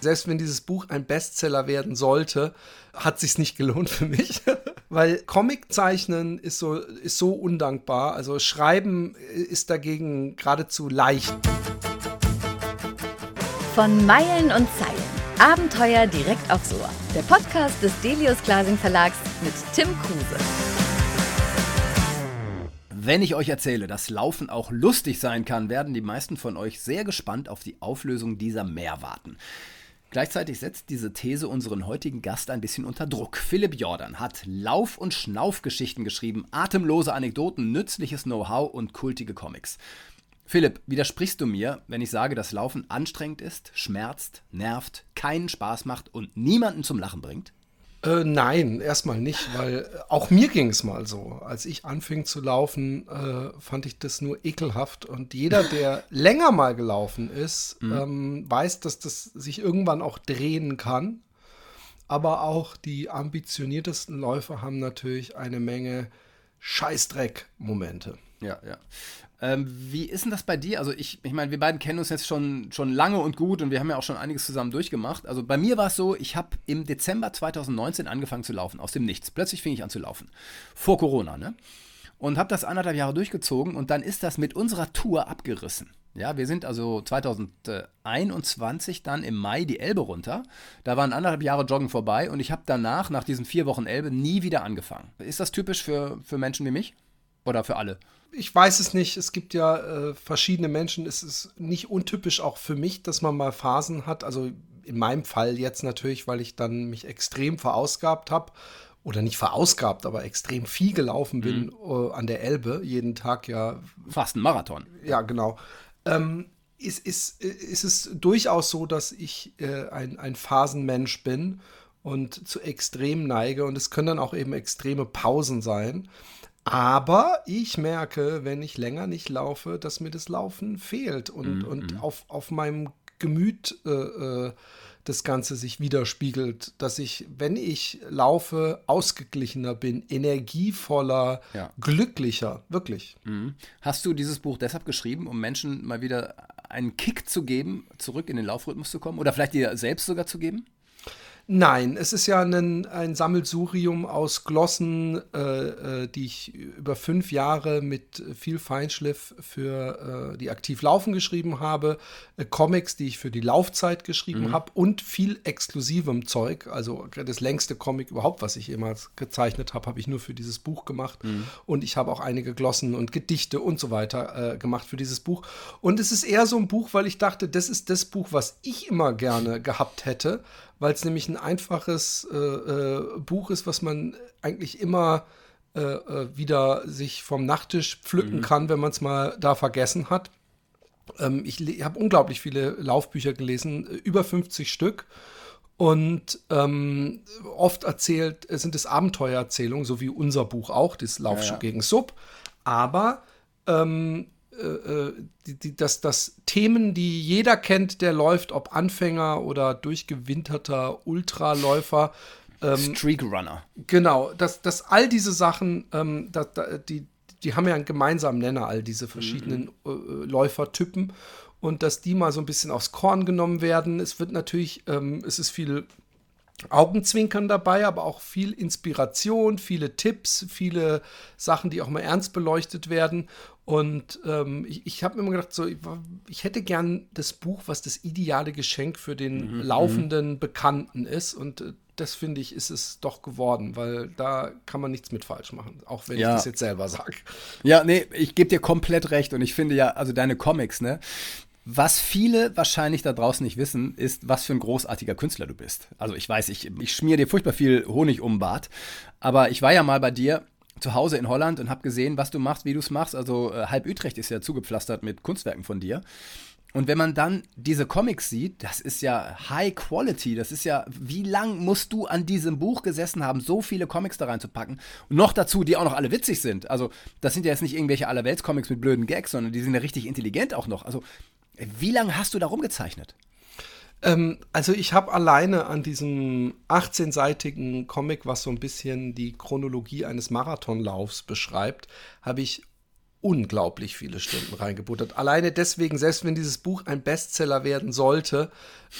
Selbst wenn dieses Buch ein Bestseller werden sollte, hat sich's nicht gelohnt für mich, weil Comiczeichnen ist so ist so undankbar. Also Schreiben ist dagegen geradezu leicht. Von Meilen und Zeilen. Abenteuer direkt aufs Ohr. Der Podcast des Delius Glasing Verlags mit Tim Kruse. Wenn ich euch erzähle, dass Laufen auch lustig sein kann, werden die meisten von euch sehr gespannt auf die Auflösung dieser Mehr warten. Gleichzeitig setzt diese These unseren heutigen Gast ein bisschen unter Druck. Philipp Jordan hat Lauf- und Schnaufgeschichten geschrieben, atemlose Anekdoten, nützliches Know-how und kultige Comics. Philipp, widersprichst du mir, wenn ich sage, dass Laufen anstrengend ist, schmerzt, nervt, keinen Spaß macht und niemanden zum Lachen bringt? Äh, nein, erstmal nicht, weil äh, auch mir ging es mal so. Als ich anfing zu laufen, äh, fand ich das nur ekelhaft. Und jeder, der länger mal gelaufen ist, mhm. ähm, weiß, dass das sich irgendwann auch drehen kann. Aber auch die ambitioniertesten Läufer haben natürlich eine Menge Scheißdreck-Momente. Ja, ja. Ähm, wie ist denn das bei dir? Also ich, ich meine, wir beiden kennen uns jetzt schon, schon lange und gut und wir haben ja auch schon einiges zusammen durchgemacht. Also bei mir war es so, ich habe im Dezember 2019 angefangen zu laufen, aus dem Nichts. Plötzlich fing ich an zu laufen. Vor Corona, ne? Und habe das anderthalb Jahre durchgezogen und dann ist das mit unserer Tour abgerissen. Ja, wir sind also 2021 dann im Mai die Elbe runter. Da waren anderthalb Jahre Joggen vorbei und ich habe danach, nach diesen vier Wochen Elbe, nie wieder angefangen. Ist das typisch für, für Menschen wie mich? Oder für alle? ich weiß es nicht. Es gibt ja äh, verschiedene Menschen. Es ist nicht untypisch auch für mich, dass man mal Phasen hat. Also in meinem Fall jetzt natürlich, weil ich dann mich extrem verausgabt habe. Oder nicht verausgabt, aber extrem viel gelaufen bin mhm. äh, an der Elbe. Jeden Tag ja. Fast ein Marathon. Ja, genau. Ähm, ist, ist, ist es durchaus so, dass ich äh, ein, ein Phasenmensch bin und zu extrem neige. Und es können dann auch eben extreme Pausen sein. Aber ich merke, wenn ich länger nicht laufe, dass mir das Laufen fehlt und, mm, und mhm. auf, auf meinem Gemüt äh, äh, das Ganze sich widerspiegelt, dass ich, wenn ich laufe, ausgeglichener bin, energievoller, ja. glücklicher, wirklich. Mhm. Hast du dieses Buch deshalb geschrieben, um Menschen mal wieder einen Kick zu geben, zurück in den Laufrhythmus zu kommen oder vielleicht dir selbst sogar zu geben? Nein, es ist ja ein, ein Sammelsurium aus Glossen, äh, äh, die ich über fünf Jahre mit viel Feinschliff für äh, die aktiv Laufen geschrieben habe, äh, Comics, die ich für die Laufzeit geschrieben mhm. habe und viel exklusivem Zeug. Also das längste Comic überhaupt, was ich jemals gezeichnet habe, habe ich nur für dieses Buch gemacht. Mhm. Und ich habe auch einige Glossen und Gedichte und so weiter äh, gemacht für dieses Buch. Und es ist eher so ein Buch, weil ich dachte, das ist das Buch, was ich immer gerne gehabt hätte weil es nämlich ein einfaches äh, äh, Buch ist, was man eigentlich immer äh, äh wieder sich vom Nachttisch pflücken mhm. kann, wenn man es mal da vergessen hat. Ähm, ich habe unglaublich viele Laufbücher gelesen, über 50 Stück. Und ähm, oft erzählt, sind es Abenteuererzählungen, so wie unser Buch auch, das Laufschuh ja, ja. gegen Sub. Aber ähm, äh, äh, die, die, dass, dass Themen, die jeder kennt, der läuft, ob Anfänger oder durchgewinterter Ultraläufer. Ähm, Streak Runner. Genau, dass, dass all diese Sachen, ähm, da, da, die, die haben ja einen gemeinsamen Nenner, all diese verschiedenen mhm. äh, Läufertypen. Und dass die mal so ein bisschen aufs Korn genommen werden. Es wird natürlich, ähm, es ist viel Augenzwinkern dabei, aber auch viel Inspiration, viele Tipps, viele Sachen, die auch mal ernst beleuchtet werden. Und ähm, ich, ich habe mir immer gedacht, so, ich, ich, hätte gern das Buch, was das ideale Geschenk für den mhm, laufenden mhm. Bekannten ist. Und äh, das finde ich, ist es doch geworden, weil da kann man nichts mit falsch machen, auch wenn ja. ich das jetzt selber sage. Ja, nee, ich gebe dir komplett recht und ich finde ja, also deine Comics, ne, was viele wahrscheinlich da draußen nicht wissen, ist, was für ein großartiger Künstler du bist. Also ich weiß, ich, ich schmier dir furchtbar viel Honig um den Bart, aber ich war ja mal bei dir zu Hause in Holland und habe gesehen, was du machst, wie du es machst. Also äh, halb Utrecht ist ja zugepflastert mit Kunstwerken von dir. Und wenn man dann diese Comics sieht, das ist ja High Quality. Das ist ja, wie lang musst du an diesem Buch gesessen haben, so viele Comics da reinzupacken? Und noch dazu, die auch noch alle witzig sind. Also, das sind ja jetzt nicht irgendwelche Allerwelts-Comics mit blöden Gags, sondern die sind ja richtig intelligent auch noch. Also, wie lange hast du da rumgezeichnet? Ähm, also ich habe alleine an diesem 18-seitigen Comic, was so ein bisschen die Chronologie eines Marathonlaufs beschreibt, habe ich unglaublich viele Stunden reingebuttert. Alleine deswegen, selbst wenn dieses Buch ein Bestseller werden sollte,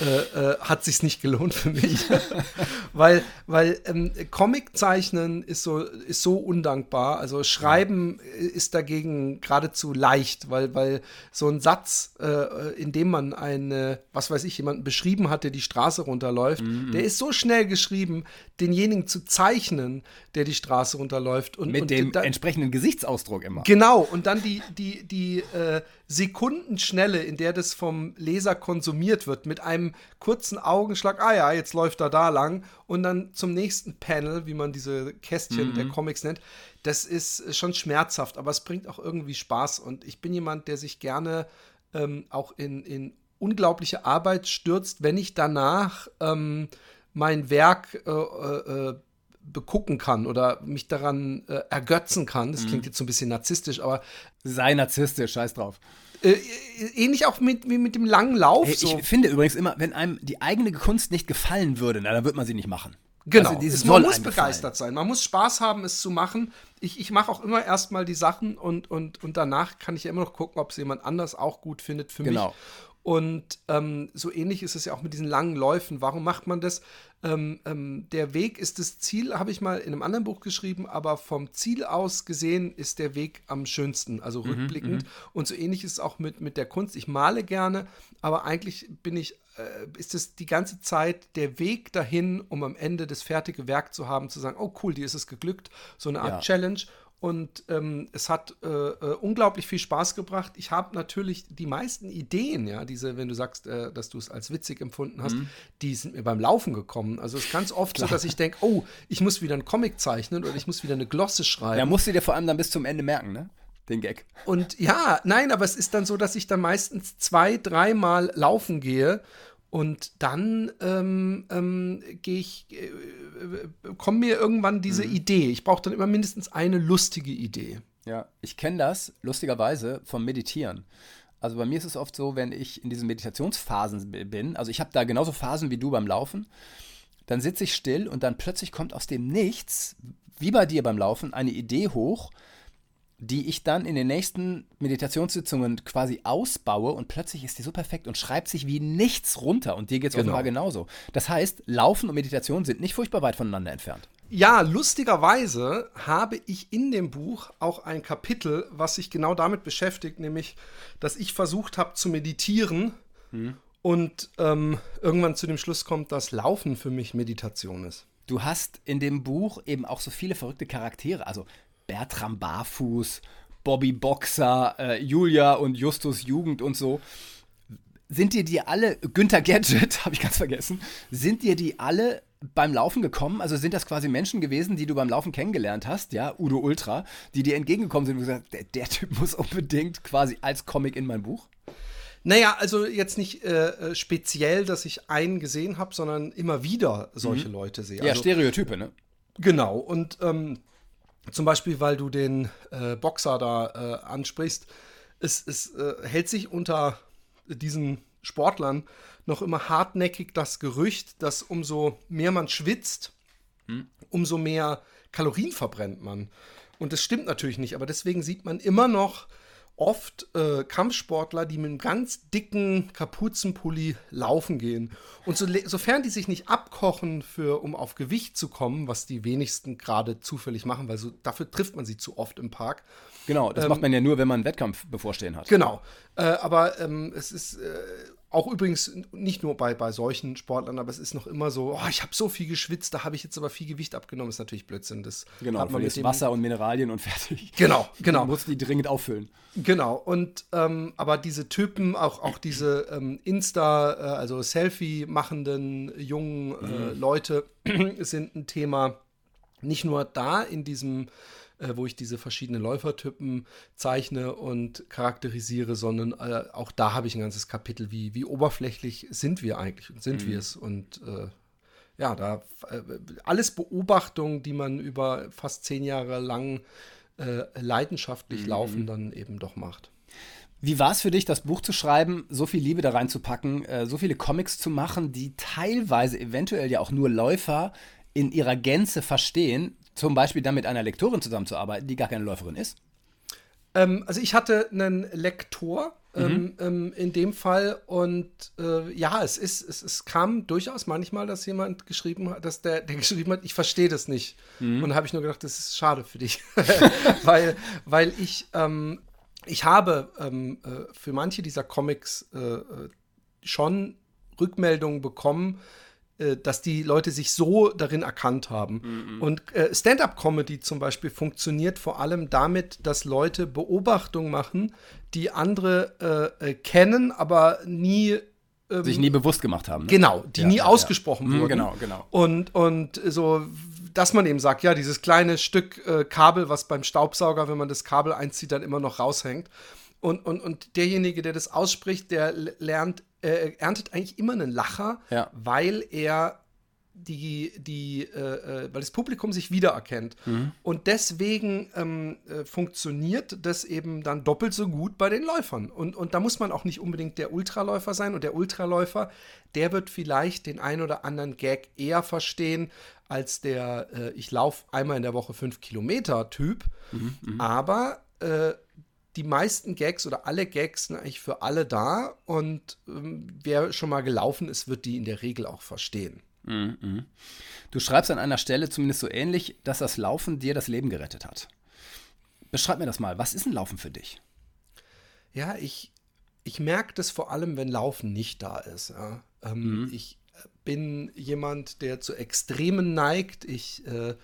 äh, äh, hat sich's nicht gelohnt für mich, weil weil ähm, Comic zeichnen ist so ist so undankbar. Also Schreiben ist dagegen geradezu leicht, weil weil so ein Satz, äh, in dem man eine was weiß ich jemanden beschrieben hat, der die Straße runterläuft, mhm. der ist so schnell geschrieben, denjenigen zu zeichnen, der die Straße runterläuft und mit und dem da, entsprechenden Gesichtsausdruck immer. Genau und dann die die die äh, Sekundenschnelle, in der das vom Leser konsumiert wird, mit einem kurzen Augenschlag, ah ja, jetzt läuft er da lang und dann zum nächsten Panel, wie man diese Kästchen mhm. der Comics nennt, das ist schon schmerzhaft, aber es bringt auch irgendwie Spaß und ich bin jemand, der sich gerne ähm, auch in, in unglaubliche Arbeit stürzt, wenn ich danach ähm, mein Werk äh, äh, begucken kann oder mich daran äh, ergötzen kann. Das mhm. klingt jetzt so ein bisschen narzisstisch, aber. Sei narzisstisch, scheiß drauf. Äh, ähnlich auch mit, wie mit dem langen Lauf. Hey, so. Ich finde übrigens immer, wenn einem die eigene Kunst nicht gefallen würde, na, dann wird man sie nicht machen. Genau, also, es, man muss begeistert sein. Man muss Spaß haben, es zu machen. Ich, ich mache auch immer erstmal die Sachen und, und, und danach kann ich ja immer noch gucken, ob es jemand anders auch gut findet für genau. mich. Und ähm, so ähnlich ist es ja auch mit diesen langen Läufen. Warum macht man das? Ähm, ähm, der Weg ist das Ziel, habe ich mal in einem anderen Buch geschrieben, aber vom Ziel aus gesehen ist der Weg am schönsten, also mhm, rückblickend. Mhm, und so ähnlich ist es auch mit, mit der Kunst. Ich male gerne, aber eigentlich bin ich, äh, ist es die ganze Zeit der Weg dahin, um am Ende das fertige Werk zu haben, zu sagen, oh cool, dir ist es geglückt, so eine Art ja. Challenge. Und ähm, es hat äh, äh, unglaublich viel Spaß gebracht. Ich habe natürlich die meisten Ideen, ja, diese, wenn du sagst, äh, dass du es als witzig empfunden hast, mhm. die sind mir beim Laufen gekommen. Also es ist ganz oft Klar. so, dass ich denke, oh, ich muss wieder einen Comic zeichnen oder ich muss wieder eine Glosse schreiben. Ja, musst du dir vor allem dann bis zum Ende merken, ne? Den Gag. Und ja, nein, aber es ist dann so, dass ich dann meistens zwei, dreimal laufen gehe und dann ähm, ähm, gehe ich, äh, äh, kommt mir irgendwann diese mhm. Idee. Ich brauche dann immer mindestens eine lustige Idee. Ja, ich kenne das lustigerweise vom Meditieren. Also bei mir ist es oft so, wenn ich in diesen Meditationsphasen bin, also ich habe da genauso Phasen wie du beim Laufen, dann sitze ich still und dann plötzlich kommt aus dem Nichts, wie bei dir beim Laufen, eine Idee hoch, die ich dann in den nächsten Meditationssitzungen quasi ausbaue und plötzlich ist die so perfekt und schreibt sich wie nichts runter und dir geht es genau. offenbar genauso. Das heißt, Laufen und Meditation sind nicht furchtbar weit voneinander entfernt. Ja, lustigerweise habe ich in dem Buch auch ein Kapitel, was sich genau damit beschäftigt, nämlich, dass ich versucht habe zu meditieren hm. und ähm, irgendwann zu dem Schluss kommt, dass Laufen für mich Meditation ist. Du hast in dem Buch eben auch so viele verrückte Charaktere. Also Bertram Barfuß, Bobby Boxer, äh, Julia und Justus Jugend und so. Sind dir die alle, Günther Gadget, habe ich ganz vergessen, sind dir die alle beim Laufen gekommen? Also sind das quasi Menschen gewesen, die du beim Laufen kennengelernt hast, ja, Udo Ultra, die dir entgegengekommen sind und gesagt, der, der Typ muss unbedingt quasi als Comic in mein Buch? Naja, also jetzt nicht äh, äh speziell, dass ich einen gesehen habe, sondern immer wieder solche mhm. Leute sehe. Ja, also, Stereotype, ne? Genau. Und ähm, zum Beispiel, weil du den äh, Boxer da äh, ansprichst. Es, es äh, hält sich unter diesen Sportlern noch immer hartnäckig das Gerücht, dass umso mehr man schwitzt, hm. umso mehr Kalorien verbrennt man. Und das stimmt natürlich nicht, aber deswegen sieht man immer noch oft äh, Kampfsportler, die mit einem ganz dicken Kapuzenpulli laufen gehen. Und so, sofern die sich nicht abkochen, für, um auf Gewicht zu kommen, was die wenigsten gerade zufällig machen, weil so, dafür trifft man sie zu oft im Park. Genau, das ähm, macht man ja nur, wenn man einen Wettkampf bevorstehen hat. Genau. Äh, aber ähm, es ist äh, auch übrigens nicht nur bei, bei solchen Sportlern, aber es ist noch immer so, oh, ich habe so viel geschwitzt, da habe ich jetzt aber viel Gewicht abgenommen. Das ist natürlich Blödsinn. Das genau, hat man mit Wasser und Mineralien und fertig. Genau, genau. Man muss die dringend auffüllen. Genau, und ähm, aber diese Typen, auch, auch diese ähm, Insta, äh, also Selfie machenden jungen äh, mhm. Leute sind ein Thema. Nicht nur da in diesem äh, wo ich diese verschiedenen Läufertypen zeichne und charakterisiere, sondern äh, auch da habe ich ein ganzes Kapitel, wie, wie oberflächlich sind wir eigentlich und sind mhm. wir es und äh, ja, da äh, alles Beobachtungen, die man über fast zehn Jahre lang äh, leidenschaftlich mhm. laufen, dann eben doch macht. Wie war es für dich, das Buch zu schreiben, so viel Liebe da reinzupacken, äh, so viele Comics zu machen, die teilweise eventuell ja auch nur Läufer in ihrer Gänze verstehen, zum Beispiel dann mit einer Lektorin zusammenzuarbeiten, die gar keine Läuferin ist? Ähm, also ich hatte einen Lektor ähm, ähm, in dem Fall und äh, ja, es ist, es, es kam durchaus manchmal, dass jemand geschrieben hat, dass der, der geschrieben hat, ich verstehe das nicht. Und da habe ich nur gedacht, das ist schade für dich, weil, weil ich ähm, ich habe ähm, äh, für manche dieser Comics äh, äh, schon Rückmeldungen bekommen, dass die Leute sich so darin erkannt haben. Und äh, Stand-up-Comedy zum Beispiel funktioniert vor allem damit, dass Leute Beobachtungen machen, die andere äh, äh, kennen, aber nie ähm, Sich nie bewusst gemacht haben. Ne? Genau, die Ja, nie ja, ausgesprochen ja. Mhm, wurden. genau, genau. Und, und so, dass man eben sagt, ja, dieses kleine Stück äh, Kabel, was beim Staubsauger, wenn man das Kabel einzieht, dann immer noch raushängt. Und, und, und derjenige, der das ausspricht, der lernt, äh, erntet eigentlich immer einen Lacher, Ja. weil er die, die, äh, äh, weil das Publikum sich wiedererkennt. Und deswegen ähm, äh, funktioniert das eben dann doppelt so gut bei den Läufern. Und, und da muss man auch nicht unbedingt der Ultraläufer sein. Und der Ultraläufer, der wird vielleicht den ein oder anderen Gag eher verstehen als der äh, Ich laufe einmal in der Woche fünf Kilometer Typ. Aber äh, die meisten Gags oder alle Gags sind eigentlich für alle da. Und ähm, wer schon mal gelaufen ist, wird die in der Regel auch verstehen. Du schreibst an einer Stelle zumindest so ähnlich, dass das Laufen dir das Leben gerettet hat. Beschreib mir das mal. Was ist ein Laufen für dich? Ja, ich, ich merke das vor allem, wenn Laufen nicht da ist. Ja. Ähm, Ich bin jemand, der zu Extremen neigt. Ich, äh,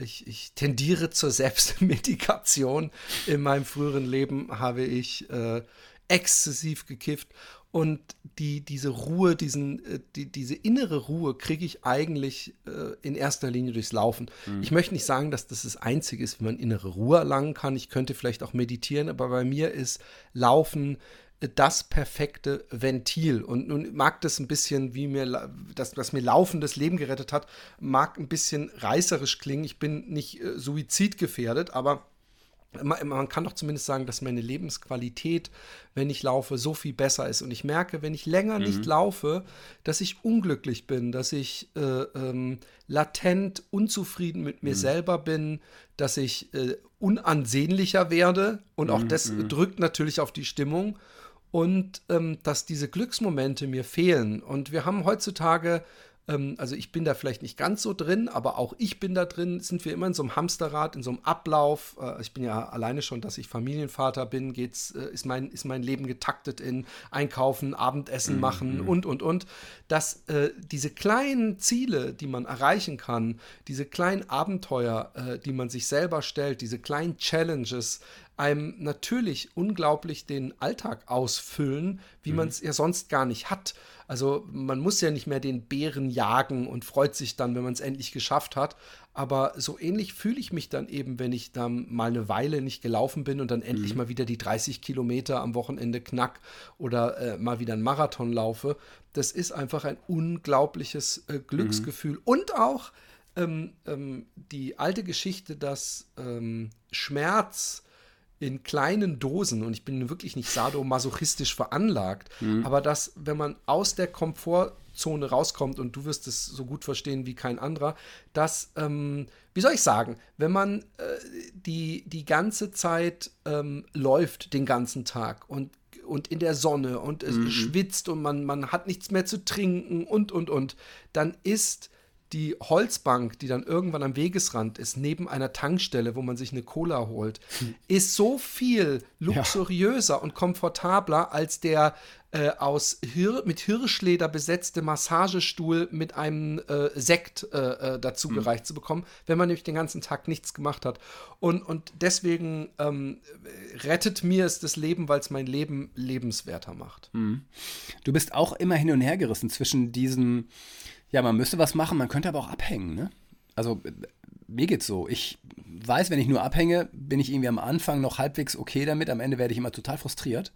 ich, ich tendiere zur Selbstmedikation. In meinem früheren Leben habe ich äh, exzessiv gekifft. Und die, diese Ruhe, diesen, äh, die, diese innere Ruhe kriege ich eigentlich äh, in erster Linie durchs Laufen. Ich möchte nicht sagen, dass das das Einzige ist, wie man innere Ruhe erlangen kann. Ich könnte vielleicht auch meditieren, aber bei mir ist Laufen das perfekte Ventil. Und nun mag das ein bisschen, wie mir, dass, dass mir Laufen das Leben gerettet hat, mag ein bisschen reißerisch klingen. Ich bin nicht äh, suizidgefährdet, aber man kann doch zumindest sagen, dass meine Lebensqualität, wenn ich laufe, so viel besser ist. Und ich merke, wenn ich länger nicht laufe, dass ich unglücklich bin, dass ich äh, ähm, latent unzufrieden mit mir selber bin, dass ich äh, unansehnlicher werde. Und auch das drückt natürlich auf die Stimmung. Und ähm, dass diese Glücksmomente mir fehlen. Und wir haben heutzutage ähm, also ich bin da vielleicht nicht ganz so drin, aber auch ich bin da drin, sind wir immer in so einem Hamsterrad, in so einem Ablauf. Äh, ich bin ja alleine schon, dass ich Familienvater bin, geht's, äh, ist, mein, ist mein Leben getaktet in Einkaufen, Abendessen machen und, und, und. Dass äh, diese kleinen Ziele, die man erreichen kann, diese kleinen Abenteuer, äh, die man sich selber stellt, diese kleinen Challenges, einem natürlich unglaublich den Alltag ausfüllen, wie man es ja sonst gar nicht hat. Also man muss ja nicht mehr den Bären jagen und freut sich dann, wenn man es endlich geschafft hat. Aber so ähnlich fühle ich mich dann eben, wenn ich dann mal eine Weile nicht gelaufen bin und dann endlich mal wieder die 30 Kilometer am Wochenende knack oder äh, mal wieder einen Marathon laufe. Das ist einfach ein unglaubliches äh, Glücksgefühl. Und auch ähm, ähm, die alte Geschichte, dass ähm, Schmerz in kleinen Dosen, und ich bin wirklich nicht sadomasochistisch veranlagt, aber dass, wenn man aus der Komfortzone rauskommt, und du wirst es so gut verstehen wie kein anderer, dass, ähm, wie soll ich sagen, wenn man äh, die, die ganze Zeit ähm, läuft, den ganzen Tag und und in der Sonne und es schwitzt und man, man hat nichts mehr zu trinken und, und, und, dann ist die Holzbank, die dann irgendwann am Wegesrand ist, neben einer Tankstelle, wo man sich eine Cola holt, ist so viel luxuriöser und komfortabler als der äh, aus Hir mit Hirschleder besetzte Massagestuhl mit einem äh, Sekt äh, äh, dazu gereicht zu bekommen, wenn man nämlich den ganzen Tag nichts gemacht hat. Und, und deswegen ähm, rettet mir es das Leben, weil es mein Leben lebenswerter macht. Du bist auch immer hin und her gerissen zwischen diesem, ja, man müsste was machen, man könnte aber auch abhängen, ne? Also äh, mir geht's so. Ich weiß, wenn ich nur abhänge, bin ich irgendwie am Anfang noch halbwegs okay damit, am Ende werde ich immer total frustriert.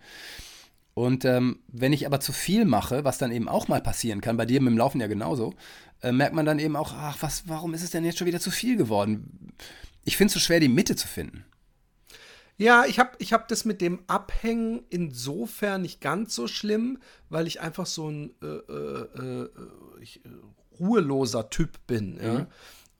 Und ähm, wenn ich aber zu viel mache, was dann eben auch mal passieren kann, bei dir mit dem Laufen ja genauso, äh, merkt man dann eben auch, ach, was, warum ist es denn jetzt schon wieder zu viel geworden? Ich finde es so schwer, die Mitte zu finden. Ja, ich habe ich hab das mit dem Abhängen insofern nicht ganz so schlimm, weil ich einfach so ein äh, äh, äh, ich, äh, ruheloser Typ bin. Ja?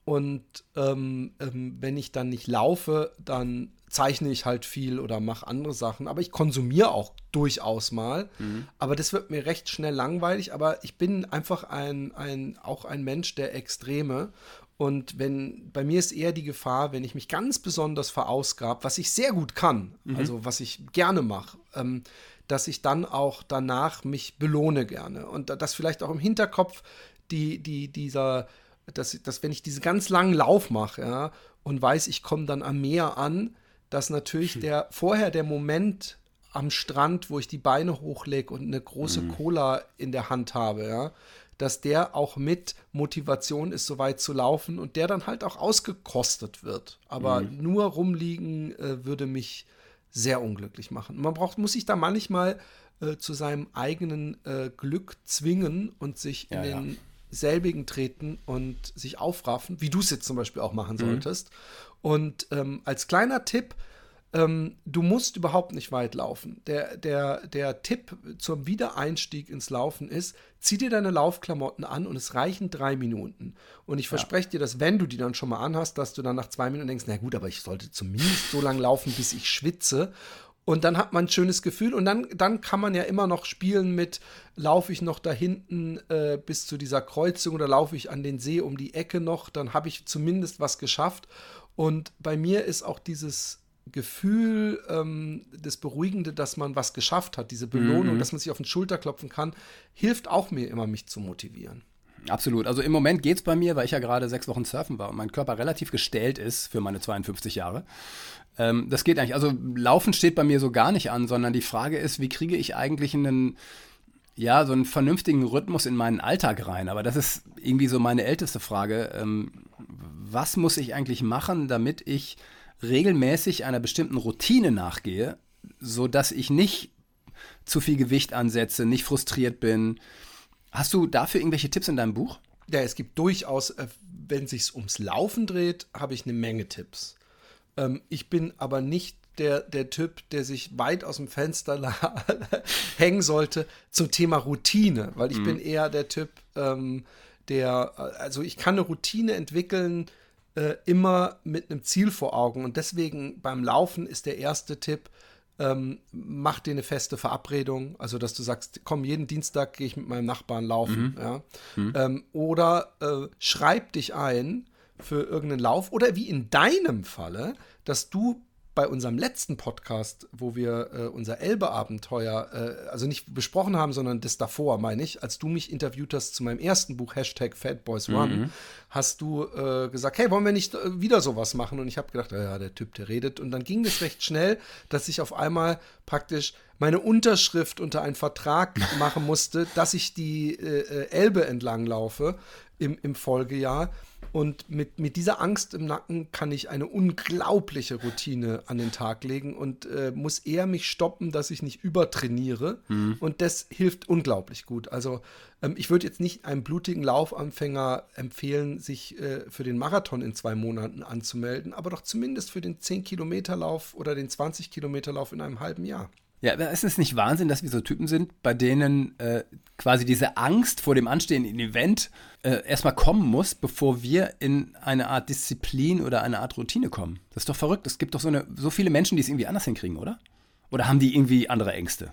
Und ähm, ähm, wenn ich dann nicht laufe, dann zeichne ich halt viel oder mache andere Sachen, aber ich konsumiere auch durchaus mal. Mhm. Aber das wird mir recht schnell langweilig. Aber ich bin einfach ein, ein, auch ein Mensch der Extreme. Und wenn, bei mir ist eher die Gefahr, wenn ich mich ganz besonders verausgab, was ich sehr gut kann, mhm. also was ich gerne mache, ähm, dass ich dann auch danach mich belohne gerne. Und das vielleicht auch im Hinterkopf die, die, dieser, dass, dass wenn ich diesen ganz langen Lauf mache, ja, und weiß, ich komme dann am Meer an, dass natürlich hm. der vorher der Moment am Strand, wo ich die Beine hochlege und eine große mhm. Cola in der Hand habe, ja, dass der auch mit Motivation ist, so weit zu laufen und der dann halt auch ausgekostet wird. Aber mhm. nur rumliegen äh, würde mich sehr unglücklich machen. Man braucht, muss sich da manchmal äh, zu seinem eigenen äh, Glück zwingen und sich ja, in den ja. selbigen treten und sich aufraffen, wie du es jetzt zum Beispiel auch machen mhm. solltest. Und ähm, als kleiner Tipp, ähm, du musst überhaupt nicht weit laufen. Der, der, der Tipp zum Wiedereinstieg ins Laufen ist, zieh dir deine Laufklamotten an und es reichen drei Minuten. Und ich verspreche ja. dir, dass wenn du die dann schon mal anhast, dass du dann nach zwei Minuten denkst, na gut, aber ich sollte zumindest so lange laufen, bis ich schwitze. Und dann hat man ein schönes Gefühl und dann, dann kann man ja immer noch spielen mit, laufe ich noch da hinten äh, bis zu dieser Kreuzung oder laufe ich an den See um die Ecke noch, dann habe ich zumindest was geschafft. Und bei mir ist auch dieses Gefühl, ähm, das Beruhigende, dass man was geschafft hat, diese Belohnung, mhm. dass man sich auf den Schulter klopfen kann, hilft auch mir immer, mich zu motivieren. Absolut. Also im Moment geht es bei mir, weil ich ja gerade sechs Wochen surfen war und mein Körper relativ gestellt ist für meine 52 Jahre. Ähm, das geht eigentlich. Also Laufen steht bei mir so gar nicht an, sondern die Frage ist, wie kriege ich eigentlich einen, ja, so einen vernünftigen Rhythmus in meinen Alltag rein? Aber das ist irgendwie so meine älteste Frage. Ähm, was muss ich eigentlich machen, damit ich regelmäßig einer bestimmten Routine nachgehe, sodass ich nicht zu viel Gewicht ansetze, nicht frustriert bin. Hast du dafür irgendwelche Tipps in deinem Buch? Ja, es gibt durchaus, äh, wenn es sich ums Laufen dreht, habe ich eine Menge Tipps. Ähm, ich bin aber nicht der, der Typ, der sich weit aus dem Fenster hängen sollte zum Thema Routine, weil ich mhm. bin eher der Typ, ähm, der, also ich kann eine Routine entwickeln, äh, immer mit einem Ziel vor Augen. Und deswegen beim Laufen ist der erste Tipp, ähm, mach dir eine feste Verabredung, also dass du sagst, komm, jeden Dienstag gehe ich mit meinem Nachbarn laufen. Mhm. Ja? Mhm. Ähm, oder äh, schreib dich ein für irgendeinen Lauf. Oder wie in deinem Falle, dass du bei unserem letzten Podcast, wo wir äh, unser Elbe-Abenteuer, äh, also nicht besprochen haben, sondern das davor, meine ich, als du mich interviewt hast zu meinem ersten Buch, Hashtag Fatboys mhm. hast du äh, gesagt, hey, wollen wir nicht äh, wieder sowas machen? Und ich habe gedacht, ja, der Typ, der redet. Und dann ging es recht schnell, dass ich auf einmal praktisch meine Unterschrift unter einen Vertrag machen musste, dass ich die äh, äh, Elbe entlang laufe im, im Folgejahr. Und mit, mit dieser Angst im Nacken kann ich eine unglaubliche Routine an den Tag legen und äh, muss eher mich stoppen, dass ich nicht übertrainiere. Mhm. Und das hilft unglaublich gut. Also ähm, ich würde jetzt nicht einem blutigen Laufanfänger empfehlen, sich äh, für den Marathon in zwei Monaten anzumelden, aber doch zumindest für den 10-Kilometer-Lauf oder den 20-Kilometer-Lauf in einem halben Jahr. Ja, aber ist es nicht Wahnsinn, dass wir so Typen sind, bei denen äh, quasi diese Angst vor dem anstehenden Event äh, erstmal kommen muss, bevor wir in eine Art Disziplin oder eine Art Routine kommen? Das ist doch verrückt. Es gibt doch so, eine, so viele Menschen, die es irgendwie anders hinkriegen, oder? Oder haben die irgendwie andere Ängste?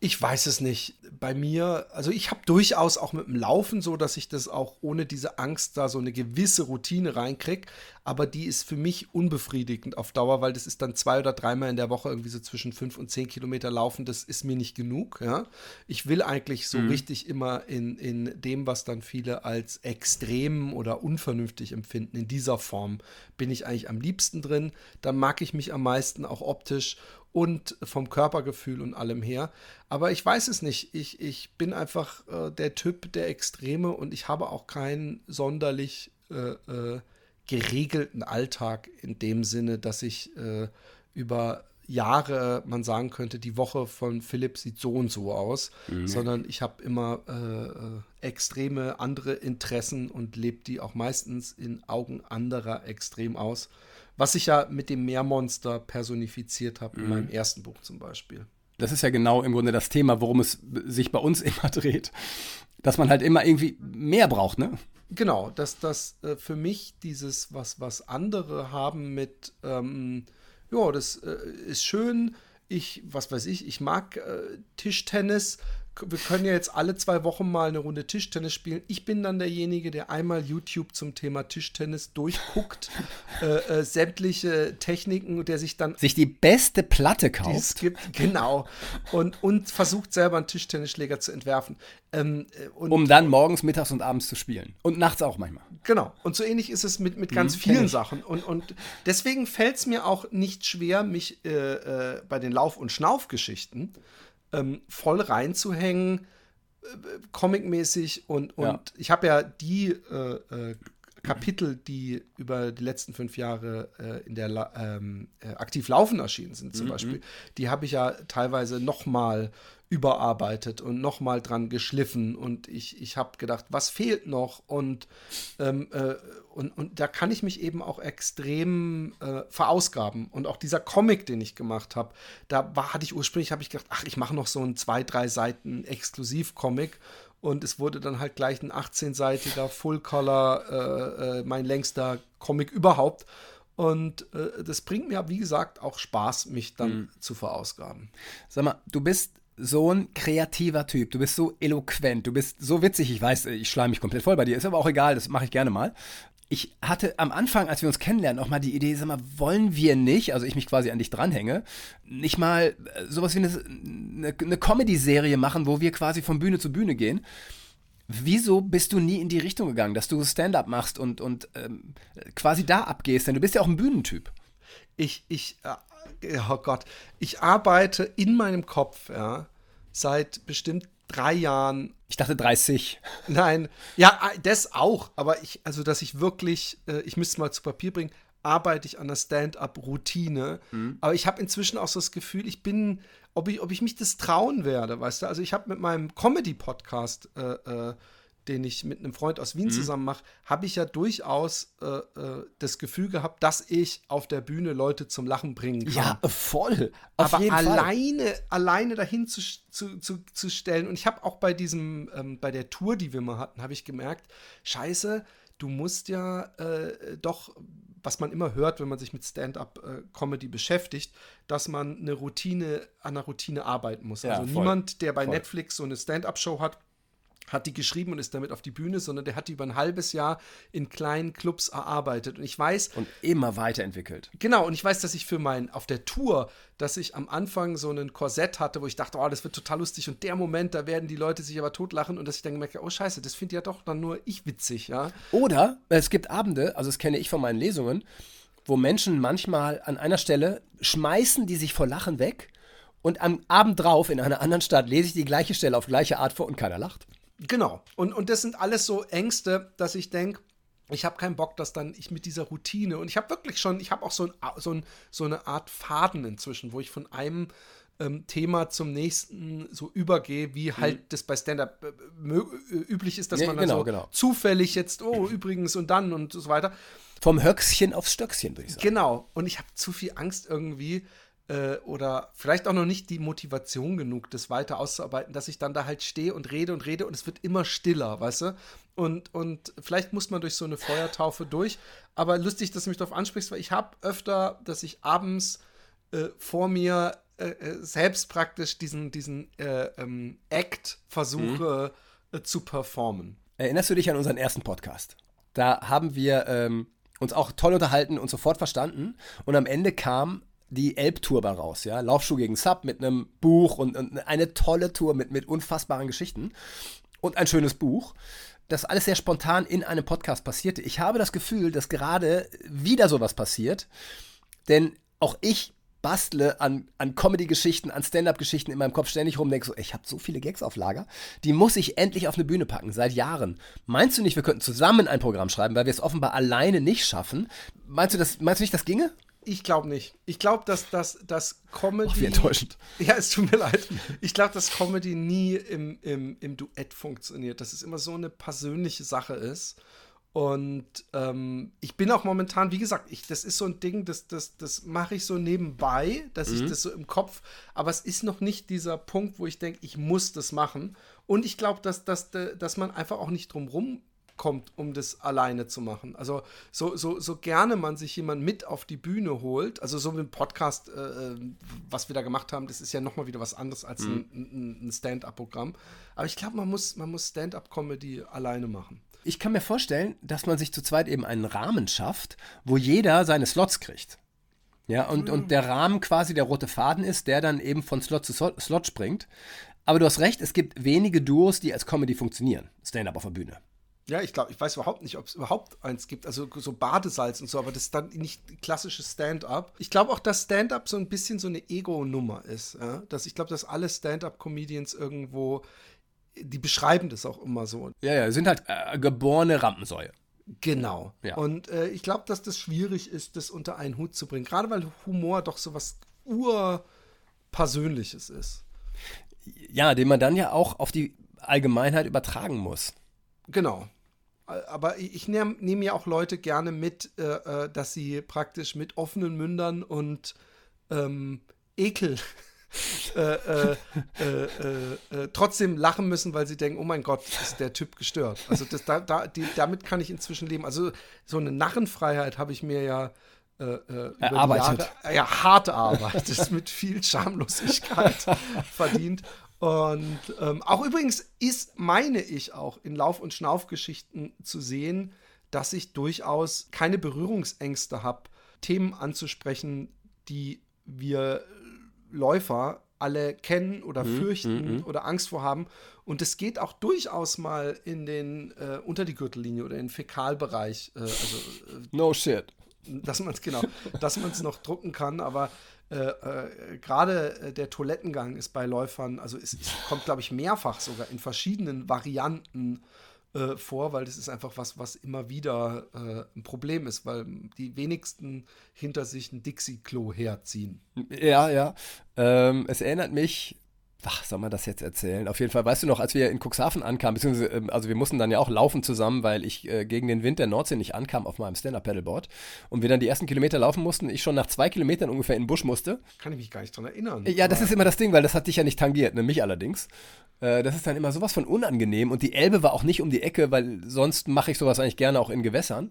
Ich weiß es nicht. Bei mir, also ich habe durchaus auch mit dem Laufen so, dass ich das auch ohne diese Angst da so eine gewisse Routine reinkriege. Aber die ist für mich unbefriedigend auf Dauer, weil das ist dann zwei oder dreimal in der Woche irgendwie so zwischen fünf und zehn Kilometer laufen. Das ist mir nicht genug. Ja? Ich will eigentlich so mhm. richtig immer in, in dem, was dann viele als extrem oder unvernünftig empfinden, in dieser Form bin ich eigentlich am liebsten drin. Da mag ich mich am meisten auch optisch und vom Körpergefühl und allem her. Aber ich weiß es nicht. Ich, ich bin einfach äh, der Typ der Extreme und ich habe auch keinen sonderlich äh, äh, geregelten Alltag in dem Sinne, dass ich äh, über Jahre man sagen könnte, die Woche von Philipp sieht so und so aus, mhm. sondern ich habe immer äh, äh, extreme andere Interessen und lebe die auch meistens in Augen anderer extrem aus. Was ich ja mit dem Meermonster personifiziert habe, mhm. in meinem ersten Buch zum Beispiel. Das ist ja genau im Grunde das Thema, worum es sich bei uns immer dreht. Dass man halt immer irgendwie mehr braucht, ne? Genau, dass das äh, für mich dieses, was, was andere haben mit ähm, ja, das äh, ist schön. Ich, was weiß ich, ich mag äh, Tischtennis wir können ja jetzt alle zwei Wochen mal eine Runde Tischtennis spielen. Ich bin dann derjenige, der einmal YouTube zum Thema Tischtennis durchguckt, äh, äh, sämtliche Techniken und der sich dann sich die beste Platte kauft. Die es gibt, genau. Und, und versucht selber einen Tischtennisschläger zu entwerfen. Ähm, äh, um dann morgens, mittags und abends zu spielen. Und nachts auch manchmal. Genau. Und so ähnlich ist es mit, mit ganz hm, vielen Sachen. Und, und deswegen fällt es mir auch nicht schwer, mich äh, äh, bei den Lauf- und Schnaufgeschichten ähm, voll reinzuhängen, äh, comicmäßig und, und ja. ich habe ja die äh, äh, Kapitel, die über die letzten fünf Jahre äh, in der ähm, äh, aktiv laufen erschienen sind, zum mhm. Beispiel, die habe ich ja teilweise noch mal überarbeitet und nochmal dran geschliffen. Und ich, ich habe gedacht, was fehlt noch? Und, ähm, äh, und, und da kann ich mich eben auch extrem äh, verausgaben. Und auch dieser Comic, den ich gemacht habe, da war, hatte ich ursprünglich, habe ich gedacht, ach, ich mache noch so einen zwei, drei Seiten Exklusiv-Comic. Und es wurde dann halt gleich ein 18-seitiger Full-Color, äh, äh, mein längster Comic überhaupt. Und äh, das bringt mir, wie gesagt, auch Spaß, mich dann mhm. zu verausgaben. Sag mal, du bist so ein kreativer Typ. Du bist so eloquent. Du bist so witzig. Ich weiß, ich schleime mich komplett voll bei dir. Ist aber auch egal. Das mache ich gerne mal. Ich hatte am Anfang, als wir uns kennenlernen, auch mal die Idee, sag mal, wollen wir nicht, also ich mich quasi an dich dranhänge, nicht mal äh, sowas wie eine, eine, Comedy-Serie machen, wo wir quasi von Bühne zu Bühne gehen. Wieso bist du nie in die Richtung gegangen, dass du Stand-up machst und, und ähm, quasi da abgehst? Denn du bist ja auch ein Bühnentyp. Ich, ich äh, oh Gott, ich arbeite in meinem Kopf, ja, seit bestimmt drei Jahren. Ich dachte 30. Nein, ja, das auch, aber ich, also, dass ich wirklich, äh, ich müsste es mal zu Papier bringen, arbeite ich an der Stand-up-Routine. Mhm. Aber ich habe inzwischen auch so das Gefühl, ich bin, ob ich, ob ich mich das trauen werde, weißt du? Also ich habe mit meinem Comedy-Podcast äh, äh, den ich mit einem Freund aus Wien mhm. zusammen mache, habe ich ja durchaus äh, äh, das Gefühl gehabt, dass ich auf der Bühne Leute zum Lachen bringen kann. Ja, voll. Auf Aber alleine, Fall. alleine dahin zu, zu, zu, zu stellen. Und ich habe auch bei diesem, ähm, bei der Tour, die wir mal hatten, habe ich gemerkt, scheiße, du musst ja äh, doch was man immer hört, wenn man sich mit Stand-up-Comedy äh, beschäftigt, dass man eine Routine an einer Routine arbeiten muss. Ja, also voll, niemand, der bei voll. Netflix so eine Stand-up-Show hat, hat die geschrieben und ist damit auf die Bühne, sondern der hat die über ein halbes Jahr in kleinen Clubs erarbeitet. Und ich weiß. Und immer weiterentwickelt. Genau, und ich weiß, dass ich für mein, auf der Tour, dass ich am Anfang so einen Korsett hatte, wo ich dachte, oh, das wird total lustig. Und der Moment, da werden die Leute sich aber totlachen und dass ich dann gemerkt habe, oh Scheiße, das finde ja doch dann nur ich witzig, ja. Oder es gibt Abende, also das kenne ich von meinen Lesungen, wo Menschen manchmal an einer Stelle schmeißen die sich vor Lachen weg und am Abend drauf in einer anderen Stadt lese ich die gleiche Stelle auf gleiche Art vor und keiner lacht. Genau. Und, und das sind alles so Ängste, dass ich denke, ich habe keinen Bock, dass dann ich mit dieser Routine und ich habe wirklich schon, ich habe auch so, ein, so, ein, so eine Art Faden inzwischen, wo ich von einem ähm, Thema zum nächsten so übergehe, wie halt mhm. das bei Stand-up äh, äh, üblich ist, dass nee, man dann genau, so genau. zufällig jetzt, oh, übrigens und dann und so weiter. Vom Höchstchen aufs Stöckchen, würde ich sagen. Genau. Und ich habe zu viel Angst irgendwie, äh, oder vielleicht auch noch nicht die Motivation genug, das weiter auszuarbeiten, dass ich dann da halt stehe und rede und rede und es wird immer stiller, weißt du? Und, und vielleicht muss man durch so eine Feuertaufe durch. Aber lustig, dass du mich darauf ansprichst, weil ich habe öfter, dass ich abends äh, vor mir äh, äh selbst praktisch diesen, diesen äh, ähm, Act versuche mhm. zu performen. Erinnerst du dich an unseren ersten Podcast? Da haben wir ähm, uns auch toll unterhalten und sofort verstanden. Und am Ende kam die Elbtour bei raus, ja. Laufschuh gegen Sub mit einem Buch und, und, eine tolle Tour mit, mit unfassbaren Geschichten und ein schönes Buch. Das alles sehr spontan in einem Podcast passierte. Ich habe das Gefühl, dass gerade wieder sowas passiert, denn auch ich bastle an, an Comedy-Geschichten, an Stand-up-Geschichten in meinem Kopf ständig rum, denke so, ich habe so viele Gags auf Lager, die muss ich endlich auf eine Bühne packen, seit Jahren. Meinst du nicht, wir könnten zusammen ein Programm schreiben, weil wir es offenbar alleine nicht schaffen? Meinst du, das, meinst du nicht, das ginge? Ich glaube nicht. Ich glaube, dass das dass Comedy. Ach, wie enttäuschend. Ja, es tut mir leid. Ich glaube, dass Comedy nie im, im, im Duett funktioniert. Dass es immer so eine persönliche Sache ist. Und ähm, ich bin auch momentan, wie gesagt, ich, das ist so ein Ding, das, das, das mache ich so nebenbei, dass mhm. ich das so im Kopf, aber es ist noch nicht dieser Punkt, wo ich denke, ich muss das machen. Und ich glaube, dass, dass, dass man einfach auch nicht drum rum kommt, um das alleine zu machen. Also so, so, so gerne man sich jemand mit auf die Bühne holt, also so ein Podcast, äh, was wir da gemacht haben, das ist ja nochmal wieder was anderes als mhm. ein, ein Stand-up-Programm. Aber ich glaube, man muss, man muss Stand-up-Comedy alleine machen. Ich kann mir vorstellen, dass man sich zu zweit eben einen Rahmen schafft, wo jeder seine Slots kriegt. Ja, und, und der Rahmen quasi der rote Faden ist, der dann eben von Slot zu Slot springt. Aber du hast recht, es gibt wenige Duos, die als Comedy funktionieren. Stand-up auf der Bühne. Ja, ich glaube, ich weiß überhaupt nicht, ob es überhaupt eins gibt. Also so Badesalz und so, aber das ist dann nicht klassisches Stand-up. Ich glaube auch, dass Stand-up so ein bisschen so eine Ego-Nummer ist. Ja? Dass ich glaube, dass alle Stand-up-Comedians irgendwo, die beschreiben das auch immer so. Ja, ja, sind halt äh, geborene Rampensäue. Genau. Ja. Und äh, ich glaube, dass das schwierig ist, das unter einen Hut zu bringen. Gerade weil Humor doch so was urpersönliches ist. Ja, den man dann ja auch auf die Allgemeinheit übertragen muss. Genau. Aber ich nehme nehm ja auch Leute gerne mit, äh, äh, dass sie praktisch mit offenen Mündern und ähm, Ekel äh, äh, äh, äh, trotzdem lachen müssen, weil sie denken, oh mein Gott, ist der Typ gestört. Also das, da, da, die, damit kann ich inzwischen leben. Also so eine Narrenfreiheit habe ich mir ja erarbeitet. Jahre, ja, hart erarbeitet, mit viel Schamlosigkeit verdient. Und ähm, auch übrigens ist, meine ich auch, in Lauf- und Schnaufgeschichten zu sehen, dass ich durchaus keine Berührungsängste habe, Themen anzusprechen, die wir Läufer alle kennen oder mhm, fürchten mhm. oder Angst vor haben. Und es geht auch durchaus mal in den äh, unter die Gürtellinie oder in den Fäkalbereich. Äh, also, äh, no shit. Dass man es genau, dass man es noch drucken kann, aber äh, äh, gerade äh, der Toilettengang ist bei Läufern, also es, es kommt, glaube ich, mehrfach sogar in verschiedenen Varianten äh, vor, weil das ist einfach was, was immer wieder äh, ein Problem ist, weil die wenigsten hinter sich ein Dixie-Klo herziehen. Ja, ja. Ähm, es erinnert mich Ach, soll man das jetzt erzählen? Auf jeden Fall, weißt du noch, als wir in Cuxhaven ankamen, beziehungsweise, ähm, also wir mussten dann ja auch laufen zusammen, weil ich äh, gegen den Wind der Nordsee nicht ankam auf meinem Stand-Up-Paddleboard und wir dann die ersten Kilometer laufen mussten, ich schon nach zwei Kilometern ungefähr in den Busch musste. Kann ich mich gar nicht dran erinnern. Ja, das ist immer das Ding, weil das hat dich ja nicht tangiert, ne, mich allerdings. Äh, das ist dann immer sowas von unangenehm und die Elbe war auch nicht um die Ecke, weil sonst mache ich sowas eigentlich gerne auch in Gewässern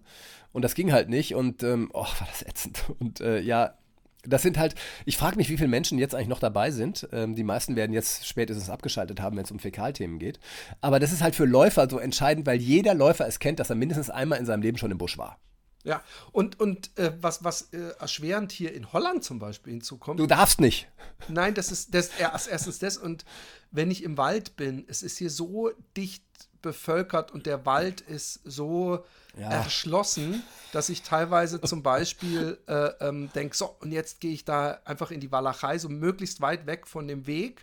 und das ging halt nicht und, ähm, oh, war das ätzend. Und äh, ja, das sind halt, ich frage mich, wie viele Menschen jetzt eigentlich noch dabei sind. Ähm, die meisten werden jetzt spätestens abgeschaltet haben, wenn es um Fäkalthemen geht. Aber das ist halt für Läufer so entscheidend, weil jeder Läufer es kennt, dass er mindestens einmal in seinem Leben schon im Busch war. Ja, und, und äh, was, was äh, erschwerend hier in Holland zum Beispiel hinzukommt. Du darfst nicht. Nein, das ist das, erstens das. Und wenn ich im Wald bin, es ist hier so dicht bevölkert und der Wald ist so ja. erschlossen, dass ich teilweise zum Beispiel äh, ähm, denke, so, und jetzt gehe ich da einfach in die Walachei, so möglichst weit weg von dem Weg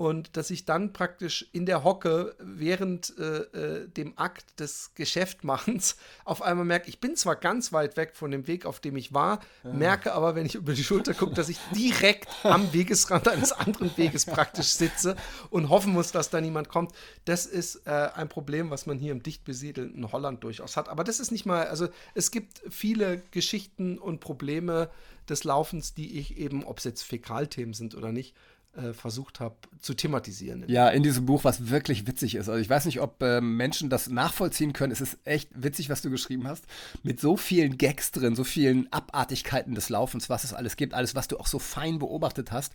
und dass ich dann praktisch in der Hocke während äh, äh, dem Akt des Geschäftmachens auf einmal merke, ich bin zwar ganz weit weg von dem Weg, auf dem ich war, ja. merke aber, wenn ich über die Schulter gucke, dass ich direkt am Wegesrand eines anderen Weges praktisch sitze und hoffen muss, dass da niemand kommt. Das ist äh, ein Problem, was man hier im dicht besiedelten Holland durchaus hat. Aber das ist nicht mal, also es gibt viele Geschichten und Probleme des Laufens, die ich eben, ob es jetzt Fäkalthemen sind oder nicht, äh, versucht habe zu thematisieren. Ja, in diesem Buch, was wirklich witzig ist. Also ich weiß nicht, ob äh, Menschen das nachvollziehen können. Es ist echt witzig, was du geschrieben hast. Mit so vielen Gags drin, so vielen Abartigkeiten des Laufens, was es alles gibt, alles, was du auch so fein beobachtet hast.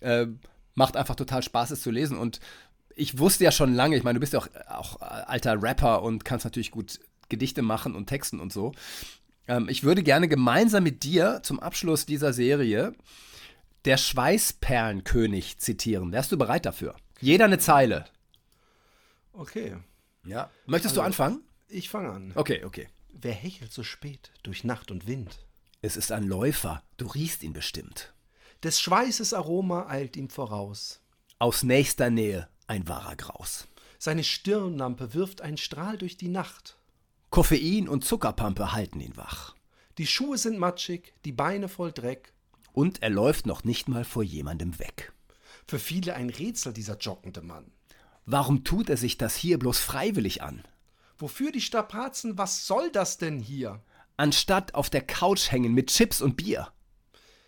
Äh, macht einfach total Spaß, es zu lesen. Und ich wusste ja schon lange, ich meine, du bist ja auch, auch alter Rapper und kannst natürlich gut Gedichte machen und Texten und so. Ähm, ich würde gerne gemeinsam mit dir zum Abschluss dieser Serie der Schweißperlenkönig zitieren. Wärst du bereit dafür? Jeder eine Zeile. Okay. Ja. Möchtest also, du anfangen? Ich fange an. Okay, okay. Wer hechelt so spät durch Nacht und Wind? Es ist ein Läufer, du riechst ihn bestimmt. Des Schweißes Aroma eilt ihm voraus. Aus nächster Nähe ein wahrer Graus. Seine Stirnlampe wirft einen Strahl durch die Nacht. Koffein und Zuckerpampe halten ihn wach. Die Schuhe sind matschig, die Beine voll Dreck. Und er läuft noch nicht mal vor jemandem weg. Für viele ein Rätsel, dieser joggende Mann. Warum tut er sich das hier bloß freiwillig an? Wofür die Strapazen, was soll das denn hier? Anstatt auf der Couch hängen mit Chips und Bier.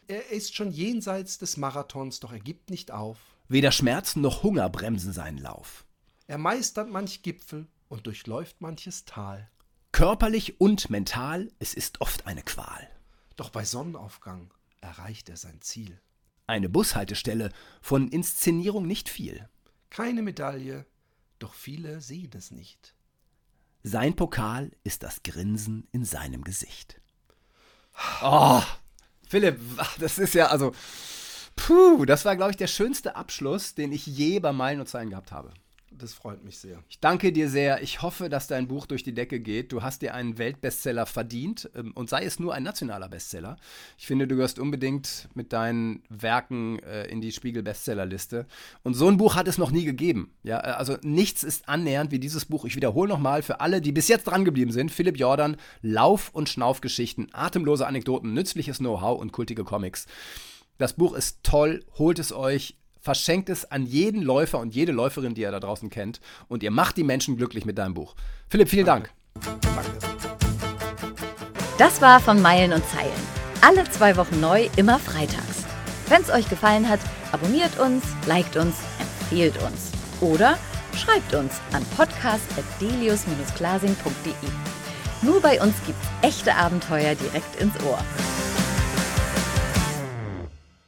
Er ist schon jenseits des Marathons, doch er gibt nicht auf. Weder Schmerzen noch Hunger bremsen seinen Lauf. Er meistert manch Gipfel, und durchläuft manches Tal. Körperlich und mental, es ist oft eine Qual. Doch bei Sonnenaufgang erreicht er sein Ziel. Eine Bushaltestelle, von Inszenierung nicht viel. Keine Medaille, doch viele sehen es nicht. Sein Pokal ist das Grinsen in seinem Gesicht. Oh, Philipp, das ist ja also. Puh, das war, glaube ich, der schönste Abschluss, den ich je bei Meilen und Zeilen gehabt habe. Das freut mich sehr. Ich danke dir sehr. Ich hoffe, dass dein Buch durch die Decke geht. Du hast dir einen Weltbestseller verdient ähm, und sei es nur ein nationaler Bestseller. Ich finde, du gehörst unbedingt mit deinen Werken äh, in die Spiegel-Bestsellerliste. Und so ein Buch hat es noch nie gegeben. Ja, äh, also nichts ist annähernd wie dieses Buch. Ich wiederhole nochmal für alle, die bis jetzt dran geblieben sind: Philipp Jordan, Lauf- und Schnaufgeschichten, atemlose Anekdoten, nützliches Know-how und kultige Comics. Das Buch ist toll, holt es euch verschenkt es an jeden Läufer und jede Läuferin, die ihr da draußen kennt. Und ihr macht die Menschen glücklich mit deinem Buch. Philipp, vielen Danke. Dank. Danke. Das war von Meilen und Zeilen. Alle zwei Wochen neu, immer freitags. Wenn es euch gefallen hat, abonniert uns, liked uns, empfehlt uns. Oder schreibt uns an podcast.delius-glasing.de. Nur bei uns gibt's echte Abenteuer direkt ins Ohr.